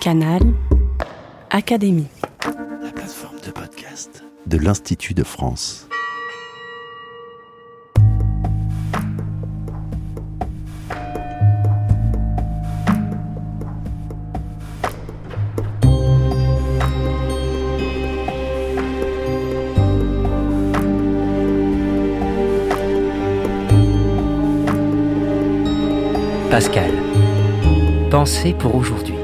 Canal Académie. La plateforme de podcast de l'Institut de France. Pascal. Pensée pour aujourd'hui.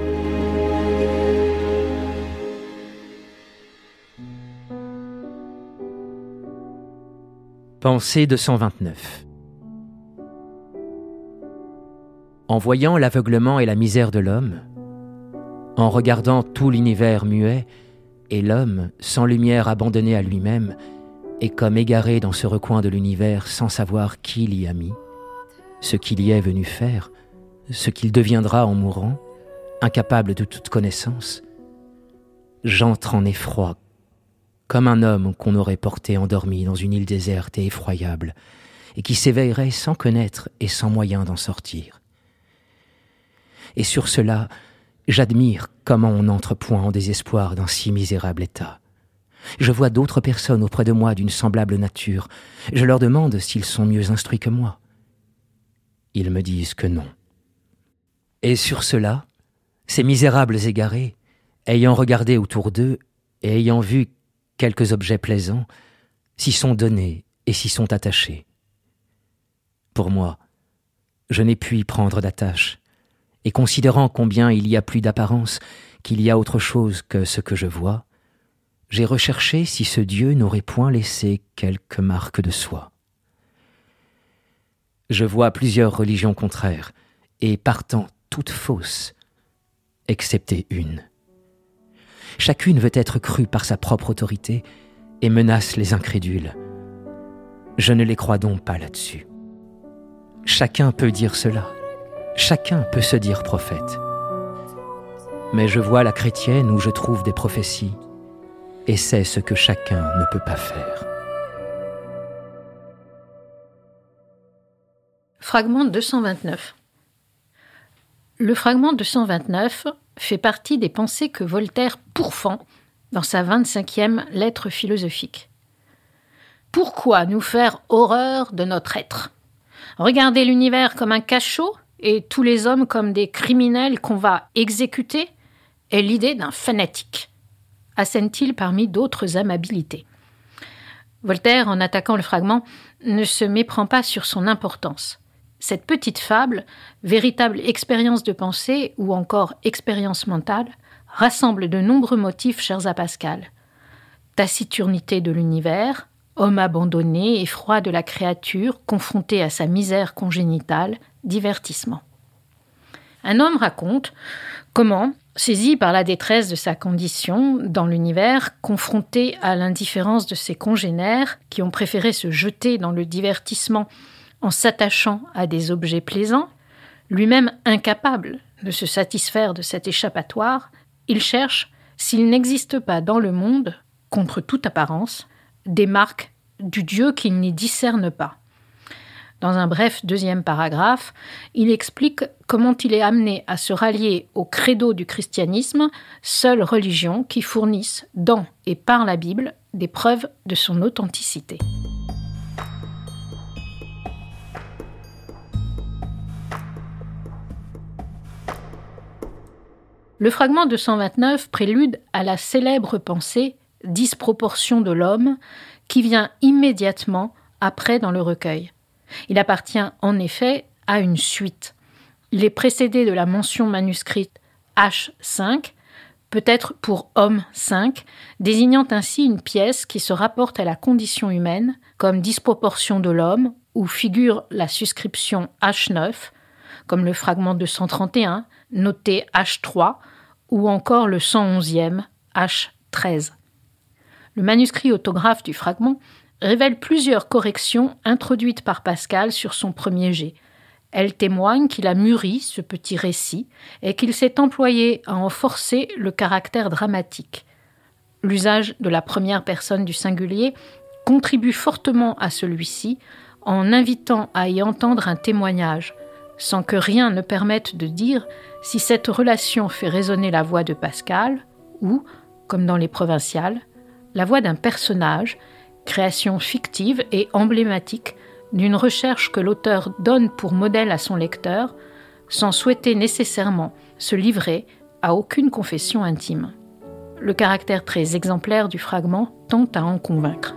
Pensée 229. En voyant l'aveuglement et la misère de l'homme, en regardant tout l'univers muet, et l'homme, sans lumière abandonné à lui-même, et comme égaré dans ce recoin de l'univers sans savoir qui l'y a mis, ce qu'il y est venu faire, ce qu'il deviendra en mourant, incapable de toute connaissance, j'entre en effroi comme un homme qu'on aurait porté endormi dans une île déserte et effroyable, et qui s'éveillerait sans connaître et sans moyen d'en sortir. Et sur cela, j'admire comment on n'entre point en désespoir dans si misérable état. Je vois d'autres personnes auprès de moi d'une semblable nature. Je leur demande s'ils sont mieux instruits que moi. Ils me disent que non. Et sur cela, ces misérables égarés, ayant regardé autour d'eux et ayant vu quelques objets plaisants, s'y sont donnés et s'y sont attachés. Pour moi, je n'ai pu y prendre d'attache, et considérant combien il y a plus d'apparence, qu'il y a autre chose que ce que je vois, j'ai recherché si ce Dieu n'aurait point laissé quelques marques de soi. Je vois plusieurs religions contraires, et partant toutes fausses, excepté une. Chacune veut être crue par sa propre autorité et menace les incrédules. Je ne les crois donc pas là-dessus. Chacun peut dire cela. Chacun peut se dire prophète. Mais je vois la chrétienne où je trouve des prophéties, et c'est ce que chacun ne peut pas faire. Fragment 229. Le fragment 229 fait partie des pensées que Voltaire pourfend dans sa 25e lettre philosophique. Pourquoi nous faire horreur de notre être? Regarder l'univers comme un cachot et tous les hommes comme des criminels qu'on va exécuter est l'idée d'un fanatique, assène-t-il parmi d'autres amabilités. Voltaire, en attaquant le fragment, ne se méprend pas sur son importance. Cette petite fable, véritable expérience de pensée ou encore expérience mentale, rassemble de nombreux motifs chers à Pascal. Taciturnité de l'univers, homme abandonné et froid de la créature confronté à sa misère congénitale, divertissement. Un homme raconte comment, saisi par la détresse de sa condition dans l'univers, confronté à l'indifférence de ses congénères qui ont préféré se jeter dans le divertissement en s'attachant à des objets plaisants, lui-même incapable de se satisfaire de cet échappatoire, il cherche, s'il n'existe pas dans le monde, contre toute apparence, des marques du Dieu qu'il n'y discerne pas. Dans un bref deuxième paragraphe, il explique comment il est amené à se rallier au credo du christianisme, seule religion qui fournisse dans et par la Bible des preuves de son authenticité. Le fragment 229 prélude à la célèbre pensée disproportion de l'homme qui vient immédiatement après dans le recueil. Il appartient en effet à une suite. Il est précédé de la mention manuscrite H5, peut-être pour homme 5, désignant ainsi une pièce qui se rapporte à la condition humaine comme disproportion de l'homme, où figure la suscription H9, comme le fragment 231, noté H3, ou encore le 111e, H13. Le manuscrit autographe du fragment révèle plusieurs corrections introduites par Pascal sur son premier jet. Elles témoignent qu'il a mûri ce petit récit et qu'il s'est employé à en forcer le caractère dramatique. L'usage de la première personne du singulier contribue fortement à celui-ci en invitant à y entendre un témoignage, sans que rien ne permette de dire si cette relation fait résonner la voix de Pascal ou, comme dans les provinciales, la voix d'un personnage, création fictive et emblématique d'une recherche que l'auteur donne pour modèle à son lecteur, sans souhaiter nécessairement se livrer à aucune confession intime. Le caractère très exemplaire du fragment tente à en convaincre.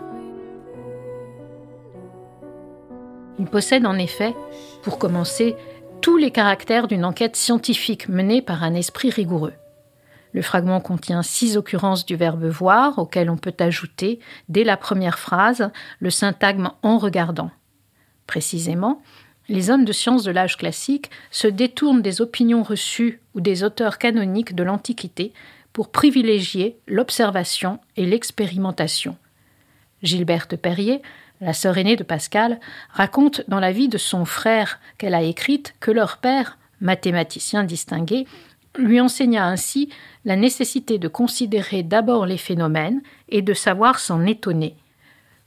Il possède en effet, pour commencer, tous les caractères d'une enquête scientifique menée par un esprit rigoureux. Le fragment contient six occurrences du verbe voir, auxquelles on peut ajouter, dès la première phrase, le syntagme en regardant. Précisément, les hommes de science de l'âge classique se détournent des opinions reçues ou des auteurs canoniques de l'Antiquité pour privilégier l'observation et l'expérimentation. Gilberte Perrier, la sœur aînée de Pascal, raconte dans la vie de son frère qu'elle a écrite que leur père, mathématicien distingué, lui enseigna ainsi la nécessité de considérer d'abord les phénomènes et de savoir s'en étonner.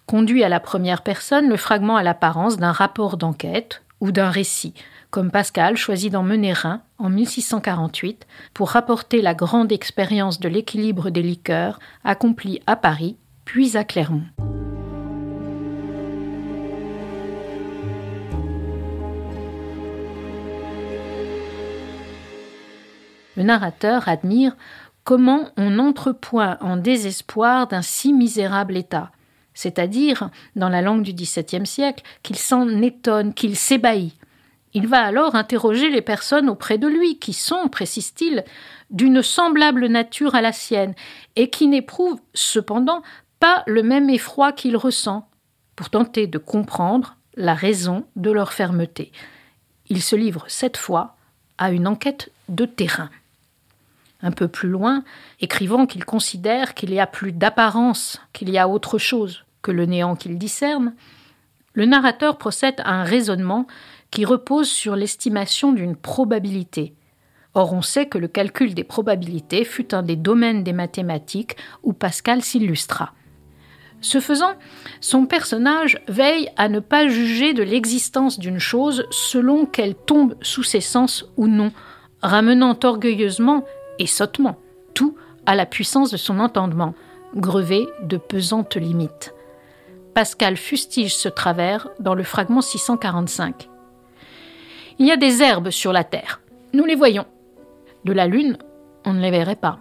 Conduit à la première personne, le fragment a l'apparence d'un rapport d'enquête ou d'un récit, comme Pascal choisit d'en mener un en 1648 pour rapporter la grande expérience de l'équilibre des liqueurs accomplie à Paris puis à Clermont. Le narrateur admire comment on entrepoint en désespoir d'un si misérable état, c'est-à-dire, dans la langue du XVIIe siècle, qu'il s'en étonne, qu'il s'ébahit. Il va alors interroger les personnes auprès de lui, qui sont, précise-t-il, d'une semblable nature à la sienne, et qui n'éprouvent cependant pas le même effroi qu'il ressent, pour tenter de comprendre la raison de leur fermeté. Il se livre cette fois à une enquête de terrain un peu plus loin, écrivant qu'il considère qu'il y a plus d'apparence, qu'il y a autre chose que le néant qu'il discerne, le narrateur procède à un raisonnement qui repose sur l'estimation d'une probabilité. Or on sait que le calcul des probabilités fut un des domaines des mathématiques où Pascal s'illustra. Ce faisant, son personnage veille à ne pas juger de l'existence d'une chose selon qu'elle tombe sous ses sens ou non, ramenant orgueilleusement et sottement, tout à la puissance de son entendement, grevé de pesantes limites. Pascal fustige ce travers dans le fragment 645. Il y a des herbes sur la terre, nous les voyons. De la lune, on ne les verrait pas.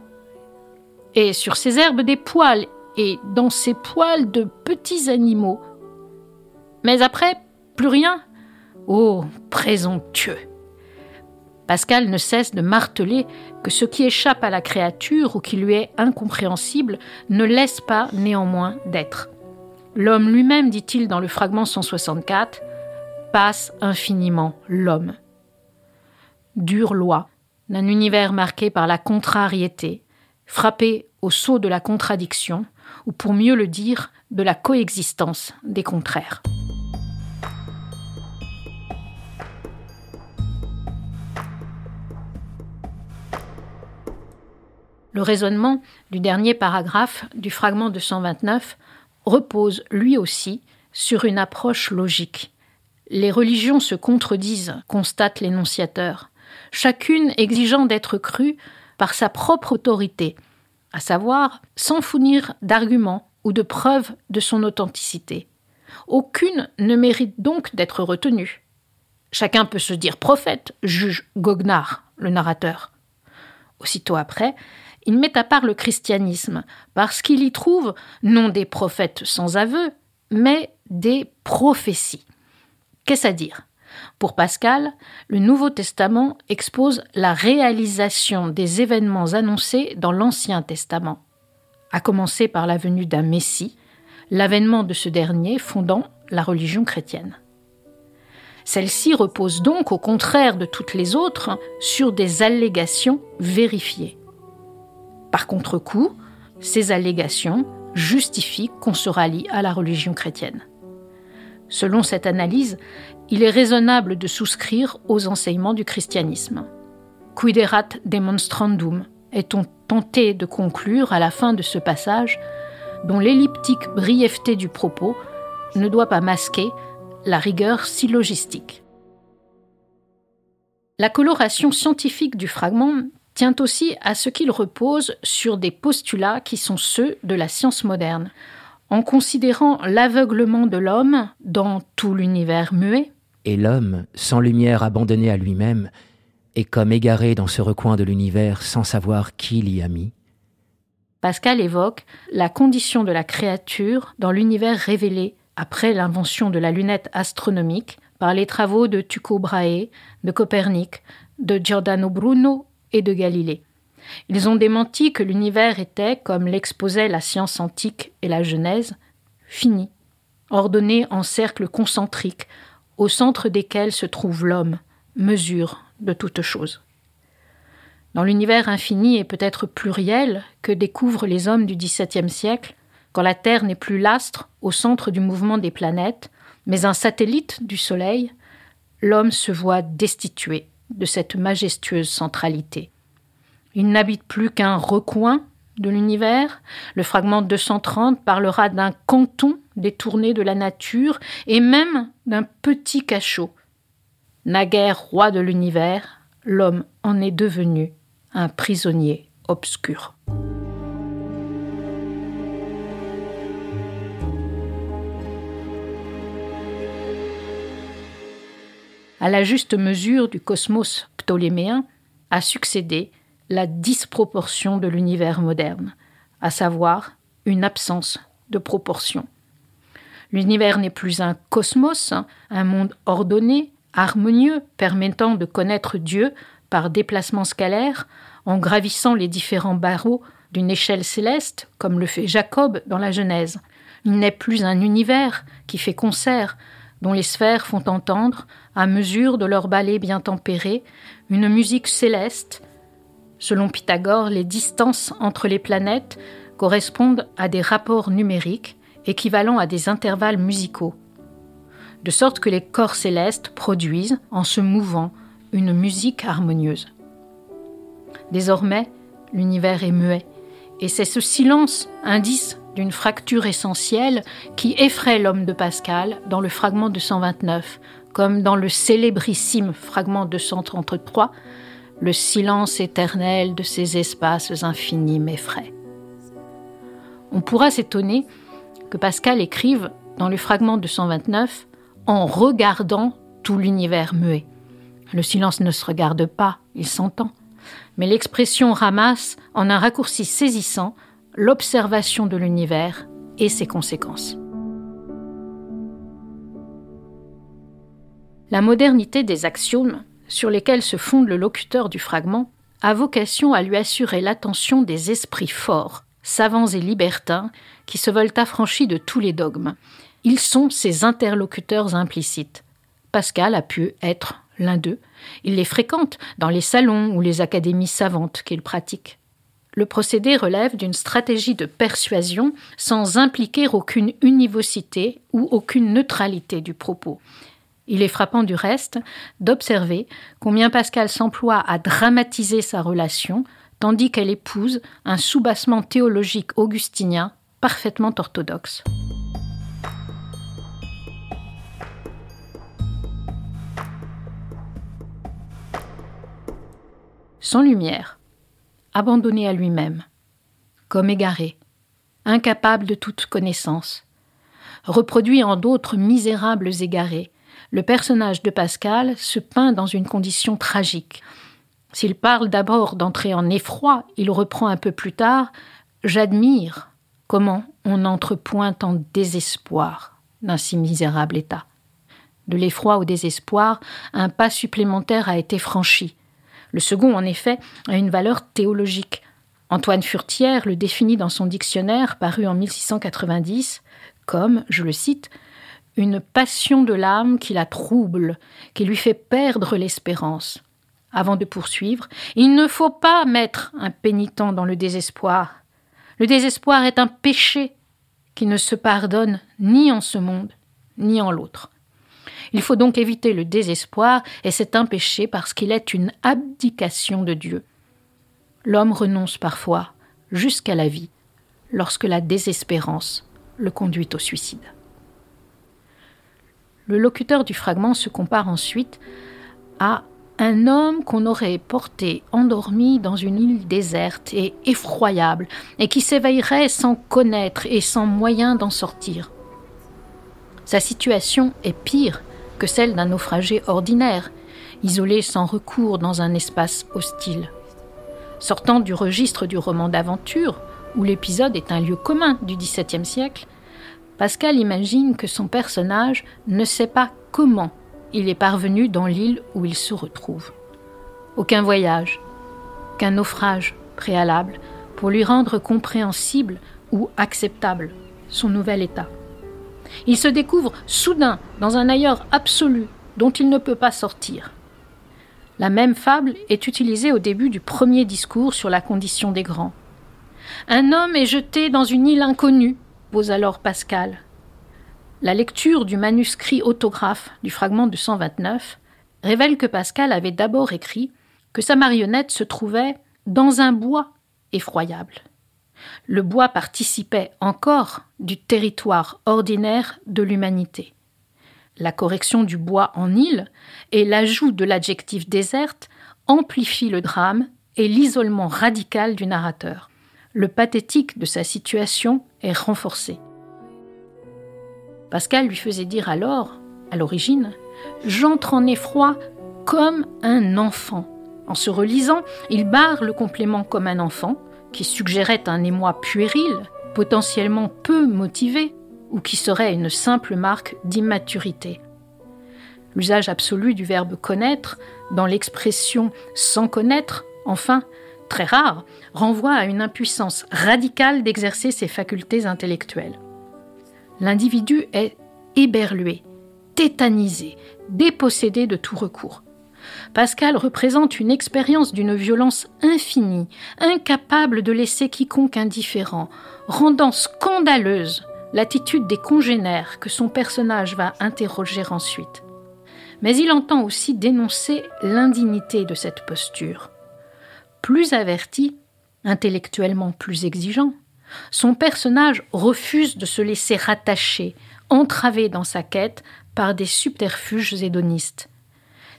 Et sur ces herbes des poils, et dans ces poils de petits animaux. Mais après, plus rien. Oh, présomptueux Pascal ne cesse de marteler que ce qui échappe à la créature ou qui lui est incompréhensible ne laisse pas néanmoins d'être. L'homme lui-même, dit-il dans le fragment 164, passe infiniment l'homme. Dure loi d'un univers marqué par la contrariété, frappé au sceau de la contradiction, ou pour mieux le dire, de la coexistence des contraires. Le raisonnement du dernier paragraphe du fragment de 129 repose lui aussi sur une approche logique. Les religions se contredisent, constate l'énonciateur, chacune exigeant d'être crue par sa propre autorité, à savoir sans fournir d'arguments ou de preuves de son authenticité. Aucune ne mérite donc d'être retenue. Chacun peut se dire prophète, juge Goguenard, le narrateur. Aussitôt après, il met à part le christianisme, parce qu'il y trouve non des prophètes sans aveu, mais des prophéties. Qu'est-ce à dire? Pour Pascal, le Nouveau Testament expose la réalisation des événements annoncés dans l'Ancien Testament, à commencer par la venue d'un Messie, l'avènement de ce dernier fondant la religion chrétienne. Celle-ci repose donc, au contraire de toutes les autres, sur des allégations vérifiées. Par contre-coup, ces allégations justifient qu'on se rallie à la religion chrétienne. Selon cette analyse, il est raisonnable de souscrire aux enseignements du christianisme. Quiderat demonstrandum est-on tenté de conclure à la fin de ce passage, dont l'elliptique brièveté du propos ne doit pas masquer la rigueur syllogistique. La coloration scientifique du fragment tient aussi à ce qu'il repose sur des postulats qui sont ceux de la science moderne. En considérant l'aveuglement de l'homme dans tout l'univers muet, et l'homme, sans lumière abandonné à lui-même, est comme égaré dans ce recoin de l'univers sans savoir qui l'y a mis. Pascal évoque la condition de la créature dans l'univers révélé après l'invention de la lunette astronomique par les travaux de Tycho Brahe, de Copernic, de Giordano Bruno et de Galilée. Ils ont démenti que l'univers était, comme l'exposait la science antique et la Genèse, fini, ordonné en cercles concentriques, au centre desquels se trouve l'homme, mesure de toute chose. Dans l'univers infini et peut-être pluriel que découvrent les hommes du XVIIe siècle, quand la Terre n'est plus l'astre au centre du mouvement des planètes, mais un satellite du Soleil, l'homme se voit destitué de cette majestueuse centralité. Il n'habite plus qu'un recoin de l'univers. Le fragment 230 parlera d'un canton détourné de la nature et même d'un petit cachot. Naguère roi de l'univers, l'homme en est devenu un prisonnier obscur. À la juste mesure du cosmos ptoléméen a succédé la disproportion de l'univers moderne, à savoir une absence de proportion. L'univers n'est plus un cosmos, un monde ordonné, harmonieux, permettant de connaître Dieu par déplacement scalaire, en gravissant les différents barreaux d'une échelle céleste, comme le fait Jacob dans la Genèse. Il n'est plus un univers qui fait concert, dont les sphères font entendre, à mesure de leur balai bien tempéré, une musique céleste. Selon Pythagore, les distances entre les planètes correspondent à des rapports numériques équivalents à des intervalles musicaux, de sorte que les corps célestes produisent, en se mouvant, une musique harmonieuse. Désormais, l'univers est muet, et c'est ce silence, indice d'une fracture essentielle, qui effraie l'homme de Pascal dans le fragment 229, comme dans le célébrissime fragment 233, le silence éternel de ces espaces infinis m'effraie. On pourra s'étonner que Pascal écrive dans le fragment 229 en regardant tout l'univers muet. Le silence ne se regarde pas, il s'entend. Mais l'expression ramasse en un raccourci saisissant l'observation de l'univers et ses conséquences. La modernité des axiomes, sur lesquels se fonde le locuteur du fragment, a vocation à lui assurer l'attention des esprits forts, savants et libertins, qui se veulent affranchis de tous les dogmes. Ils sont ses interlocuteurs implicites. Pascal a pu être l'un d'eux. Il les fréquente dans les salons ou les académies savantes qu'il pratique. Le procédé relève d'une stratégie de persuasion sans impliquer aucune univocité ou aucune neutralité du propos. Il est frappant du reste d'observer combien Pascal s'emploie à dramatiser sa relation, tandis qu'elle épouse un soubassement théologique augustinien parfaitement orthodoxe. sans lumière, abandonné à lui-même, comme égaré, incapable de toute connaissance. Reproduit en d'autres misérables égarés, le personnage de Pascal se peint dans une condition tragique. S'il parle d'abord d'entrer en effroi, il reprend un peu plus tard J'admire comment on n'entre point en désespoir d'un si misérable état. De l'effroi au désespoir, un pas supplémentaire a été franchi. Le second, en effet, a une valeur théologique. Antoine Furtière le définit dans son dictionnaire paru en 1690 comme, je le cite, une passion de l'âme qui la trouble, qui lui fait perdre l'espérance. Avant de poursuivre, il ne faut pas mettre un pénitent dans le désespoir. Le désespoir est un péché qui ne se pardonne ni en ce monde, ni en l'autre. Il faut donc éviter le désespoir, et c'est un péché parce qu'il est une abdication de Dieu. L'homme renonce parfois jusqu'à la vie lorsque la désespérance le conduit au suicide. Le locuteur du fragment se compare ensuite à un homme qu'on aurait porté endormi dans une île déserte et effroyable, et qui s'éveillerait sans connaître et sans moyen d'en sortir. Sa situation est pire que celle d'un naufragé ordinaire, isolé sans recours dans un espace hostile. Sortant du registre du roman d'aventure, où l'épisode est un lieu commun du XVIIe siècle, Pascal imagine que son personnage ne sait pas comment il est parvenu dans l'île où il se retrouve. Aucun voyage, qu'un naufrage préalable pour lui rendre compréhensible ou acceptable son nouvel état. Il se découvre soudain dans un ailleurs absolu dont il ne peut pas sortir. La même fable est utilisée au début du premier discours sur la condition des grands. Un homme est jeté dans une île inconnue, pose alors Pascal. La lecture du manuscrit autographe du fragment de 129 révèle que Pascal avait d'abord écrit que sa marionnette se trouvait dans un bois effroyable. Le bois participait encore du territoire ordinaire de l'humanité. La correction du bois en île et l'ajout de l'adjectif déserte amplifient le drame et l'isolement radical du narrateur. Le pathétique de sa situation est renforcé. Pascal lui faisait dire alors, à l'origine, J'entre en effroi comme un enfant. En se relisant, il barre le complément comme un enfant, qui suggérait un émoi puéril, potentiellement peu motivé, ou qui serait une simple marque d'immaturité. L'usage absolu du verbe connaître, dans l'expression sans connaître, enfin, très rare, renvoie à une impuissance radicale d'exercer ses facultés intellectuelles l'individu est éberlué, tétanisé, dépossédé de tout recours. Pascal représente une expérience d'une violence infinie, incapable de laisser quiconque indifférent, rendant scandaleuse l'attitude des congénères que son personnage va interroger ensuite. Mais il entend aussi dénoncer l'indignité de cette posture. Plus averti, intellectuellement plus exigeant, son personnage refuse de se laisser rattacher, entravé dans sa quête par des subterfuges hédonistes.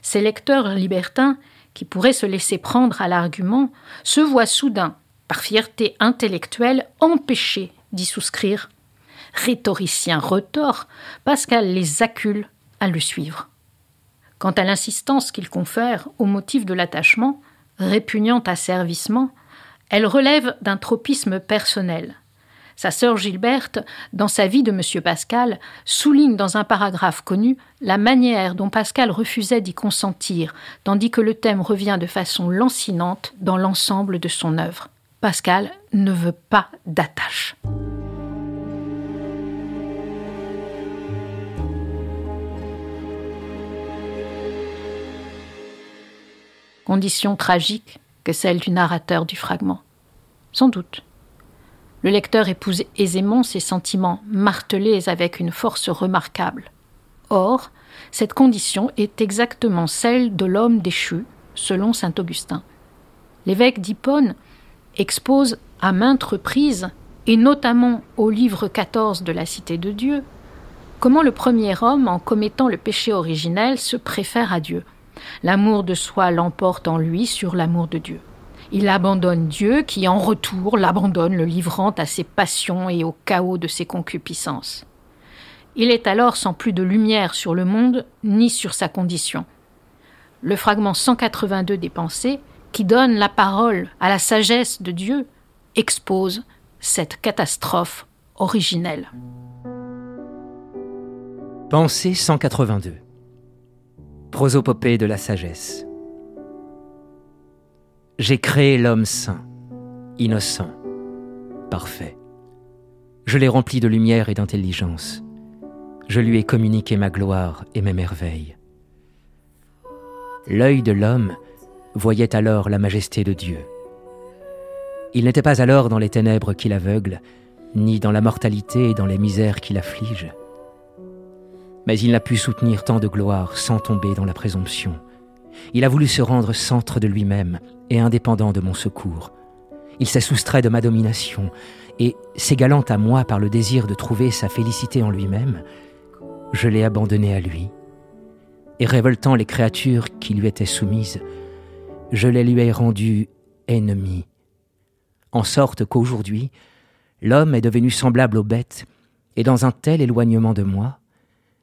Ses lecteurs libertins, qui pourraient se laisser prendre à l'argument, se voient soudain, par fierté intellectuelle, empêchés d'y souscrire. Rhétoricien retors, Pascal les accule à le suivre. Quant à l'insistance qu'il confère au motif de l'attachement, répugnant asservissement, elle relève d'un tropisme personnel. Sa sœur Gilberte, dans sa vie de M. Pascal, souligne dans un paragraphe connu la manière dont Pascal refusait d'y consentir, tandis que le thème revient de façon lancinante dans l'ensemble de son œuvre. Pascal ne veut pas d'attache. Condition tragique que celle du narrateur du fragment. Sans doute. Le lecteur épouse aisément ces sentiments martelés avec une force remarquable. Or, cette condition est exactement celle de l'homme déchu, selon saint Augustin. L'évêque d'Hippone expose à maintes reprises, et notamment au livre 14 de la Cité de Dieu, comment le premier homme, en commettant le péché originel, se préfère à Dieu. L'amour de soi l'emporte en lui sur l'amour de Dieu. Il abandonne Dieu qui, en retour, l'abandonne, le livrant à ses passions et au chaos de ses concupiscences. Il est alors sans plus de lumière sur le monde ni sur sa condition. Le fragment 182 des Pensées, qui donne la parole à la sagesse de Dieu, expose cette catastrophe originelle. Pensée 182 Prosopopée de la sagesse. J'ai créé l'homme saint, innocent, parfait. Je l'ai rempli de lumière et d'intelligence. Je lui ai communiqué ma gloire et mes merveilles. L'œil de l'homme voyait alors la majesté de Dieu. Il n'était pas alors dans les ténèbres qui l'aveuglent, ni dans la mortalité et dans les misères qui l'affligent. Mais il n'a pu soutenir tant de gloire sans tomber dans la présomption. Il a voulu se rendre centre de lui-même et indépendant de mon secours. Il s'est soustrait de ma domination, et, s'égalant à moi par le désir de trouver sa félicité en lui-même, je l'ai abandonné à lui, et révoltant les créatures qui lui étaient soumises, je les lui ai rendues ennemies. En sorte qu'aujourd'hui, l'homme est devenu semblable aux bêtes, et dans un tel éloignement de moi,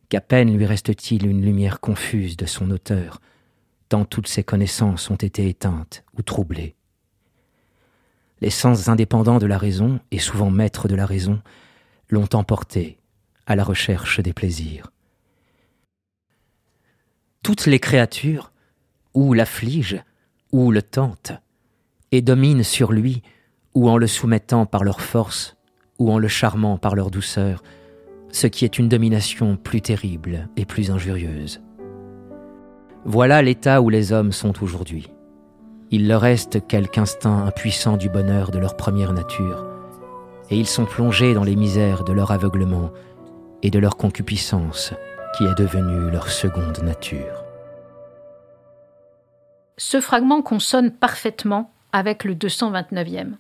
qu'à peine lui reste-t-il une lumière confuse de son auteur, tant toutes ses connaissances ont été éteintes ou troublées. Les sens indépendants de la raison, et souvent maîtres de la raison, l'ont emporté à la recherche des plaisirs. Toutes les créatures, ou l'affligent, ou le tentent, et dominent sur lui, ou en le soumettant par leur force, ou en le charmant par leur douceur, ce qui est une domination plus terrible et plus injurieuse. Voilà l'état où les hommes sont aujourd'hui. Il leur reste quelque instinct impuissant du bonheur de leur première nature, et ils sont plongés dans les misères de leur aveuglement et de leur concupiscence qui est devenue leur seconde nature. Ce fragment consonne parfaitement avec le 229e.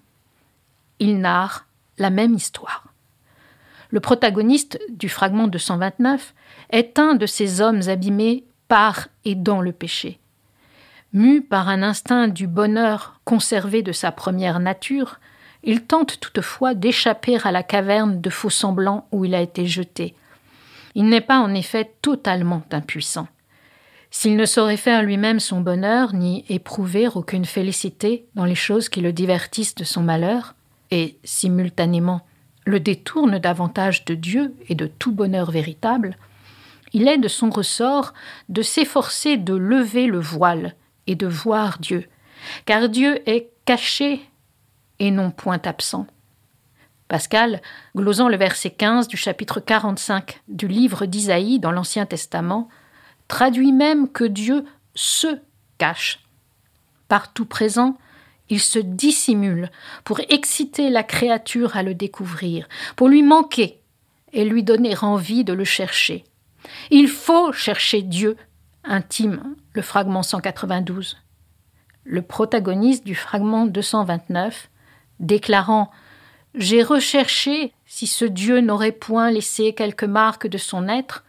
Il narre la même histoire. Le protagoniste du fragment 229 est un de ces hommes abîmés par et dans le péché. Mu par un instinct du bonheur conservé de sa première nature, il tente toutefois d'échapper à la caverne de faux semblants où il a été jeté. Il n'est pas en effet totalement impuissant. S'il ne saurait faire lui-même son bonheur, ni éprouver aucune félicité dans les choses qui le divertissent de son malheur, et, simultanément, le détourne davantage de Dieu et de tout bonheur véritable, il est de son ressort de s'efforcer de lever le voile et de voir Dieu, car Dieu est caché et non point absent. Pascal, glosant le verset 15 du chapitre 45 du livre d'Isaïe dans l'Ancien Testament, traduit même que Dieu se cache. Partout présent, il se dissimule pour exciter la créature à le découvrir, pour lui manquer et lui donner envie de le chercher. Il faut chercher Dieu, intime le fragment 192. Le protagoniste du fragment 229, déclarant J'ai recherché si ce Dieu n'aurait point laissé quelques marques de son être,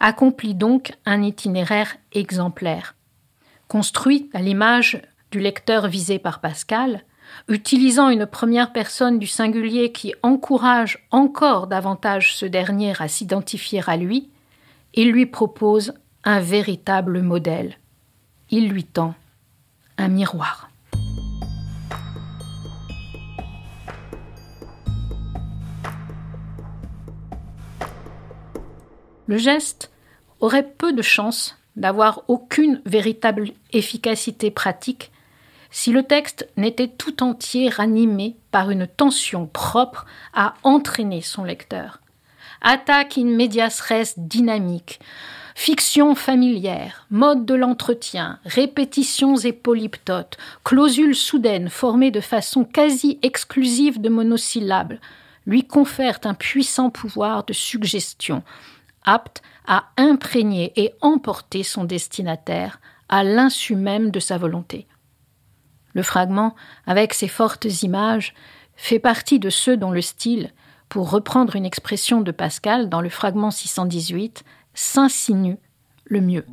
accomplit donc un itinéraire exemplaire. Construit à l'image du lecteur visé par Pascal, utilisant une première personne du singulier qui encourage encore davantage ce dernier à s'identifier à lui, il lui propose un véritable modèle. Il lui tend un miroir. Le geste aurait peu de chance d'avoir aucune véritable efficacité pratique si le texte n'était tout entier ranimé par une tension propre à entraîner son lecteur. Attaque in medias res dynamique, fiction familière, mode de l'entretien, répétitions et polyptotes, clausules soudaines formées de façon quasi exclusive de monosyllabes, lui confèrent un puissant pouvoir de suggestion, apte à imprégner et emporter son destinataire à l'insu même de sa volonté. Le fragment, avec ses fortes images, fait partie de ceux dont le style, pour reprendre une expression de Pascal dans le fragment 618, s'insinue le mieux.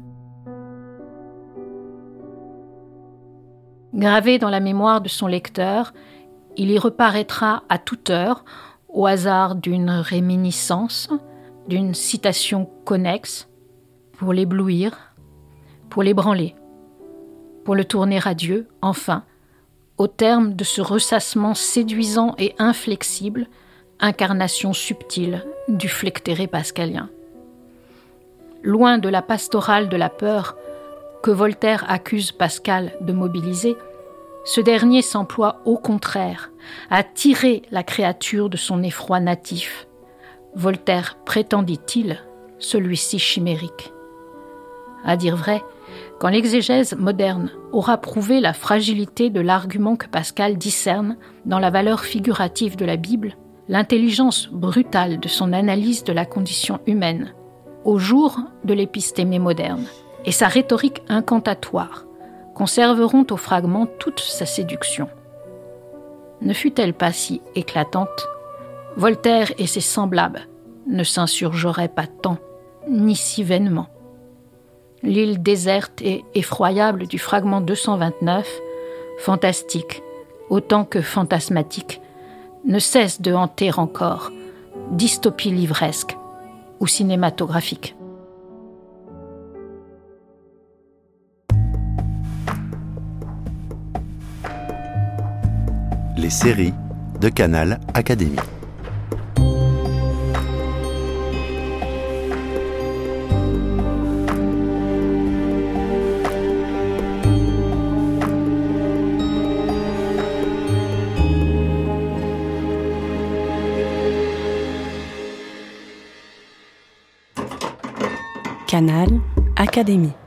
Gravé dans la mémoire de son lecteur, il y reparaîtra à toute heure, au hasard d'une réminiscence, d'une citation connexe, pour l'éblouir, pour l'ébranler, pour le tourner à Dieu, enfin, au terme de ce ressassement séduisant et inflexible, incarnation subtile du flectéré pascalien. Loin de la pastorale de la peur que Voltaire accuse Pascal de mobiliser, ce dernier s'emploie au contraire à tirer la créature de son effroi natif. Voltaire prétendit-il, celui-ci chimérique. À dire vrai, quand l'exégèse moderne aura prouvé la fragilité de l'argument que Pascal discerne dans la valeur figurative de la Bible, l'intelligence brutale de son analyse de la condition humaine, au jour de l'épistémée moderne, et sa rhétorique incantatoire conserveront au fragment toute sa séduction. Ne fut-elle pas si éclatante? Voltaire et ses semblables ne s'insurgeraient pas tant, ni si vainement. L'île déserte et effroyable du fragment 229, fantastique autant que fantasmatique, ne cesse de hanter encore, dystopie livresque ou cinématographique. Les séries de Canal Académie. Académie.